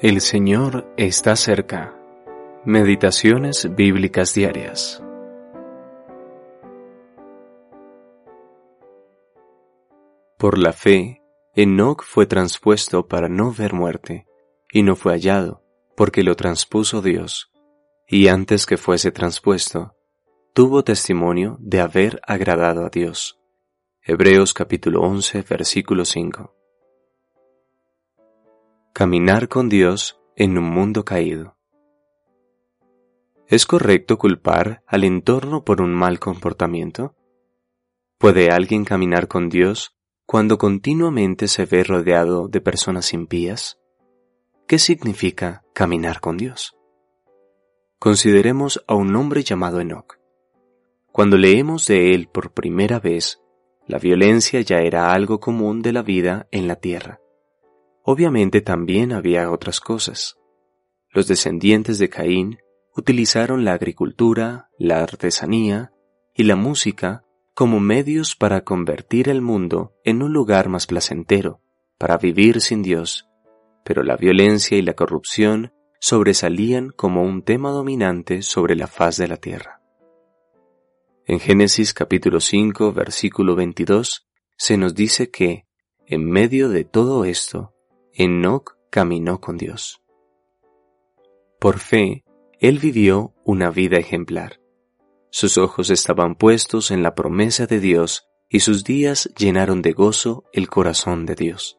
El Señor está cerca. Meditaciones bíblicas diarias. Por la fe, Enoc fue transpuesto para no ver muerte, y no fue hallado, porque lo transpuso Dios, y antes que fuese transpuesto, tuvo testimonio de haber agradado a Dios. Hebreos capítulo 11, versículo 5. Caminar con Dios en un mundo caído. ¿Es correcto culpar al entorno por un mal comportamiento? ¿Puede alguien caminar con Dios cuando continuamente se ve rodeado de personas impías? ¿Qué significa caminar con Dios? Consideremos a un hombre llamado Enoch. Cuando leemos de él por primera vez, la violencia ya era algo común de la vida en la tierra. Obviamente también había otras cosas. Los descendientes de Caín utilizaron la agricultura, la artesanía y la música como medios para convertir el mundo en un lugar más placentero, para vivir sin Dios, pero la violencia y la corrupción sobresalían como un tema dominante sobre la faz de la tierra. En Génesis capítulo 5 versículo 22 se nos dice que, en medio de todo esto, Enoc caminó con Dios. Por fe, él vivió una vida ejemplar. Sus ojos estaban puestos en la promesa de Dios y sus días llenaron de gozo el corazón de Dios.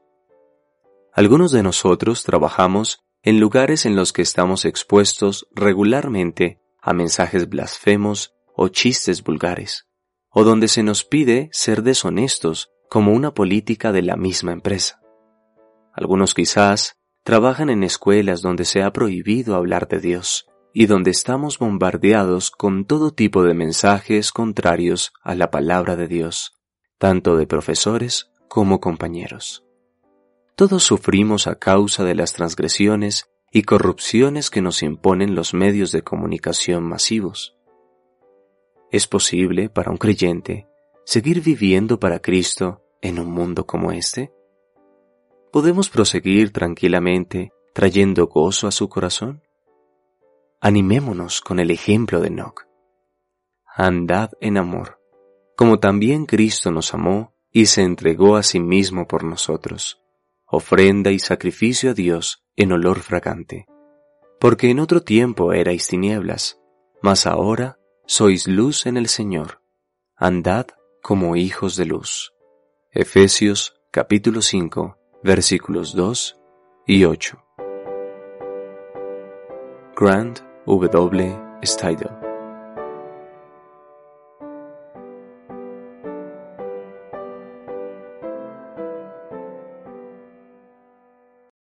Algunos de nosotros trabajamos en lugares en los que estamos expuestos regularmente a mensajes blasfemos o chistes vulgares, o donde se nos pide ser deshonestos como una política de la misma empresa. Algunos quizás trabajan en escuelas donde se ha prohibido hablar de Dios y donde estamos bombardeados con todo tipo de mensajes contrarios a la palabra de Dios, tanto de profesores como compañeros. Todos sufrimos a causa de las transgresiones y corrupciones que nos imponen los medios de comunicación masivos. ¿Es posible para un creyente seguir viviendo para Cristo en un mundo como este? ¿Podemos proseguir tranquilamente trayendo gozo a su corazón? Animémonos con el ejemplo de Enoch. Andad en amor, como también Cristo nos amó y se entregó a sí mismo por nosotros, ofrenda y sacrificio a Dios en olor fragante. Porque en otro tiempo erais tinieblas, mas ahora sois luz en el Señor. Andad como hijos de luz. Efesios capítulo 5 versículos 2 y 8. Grant W. Steidel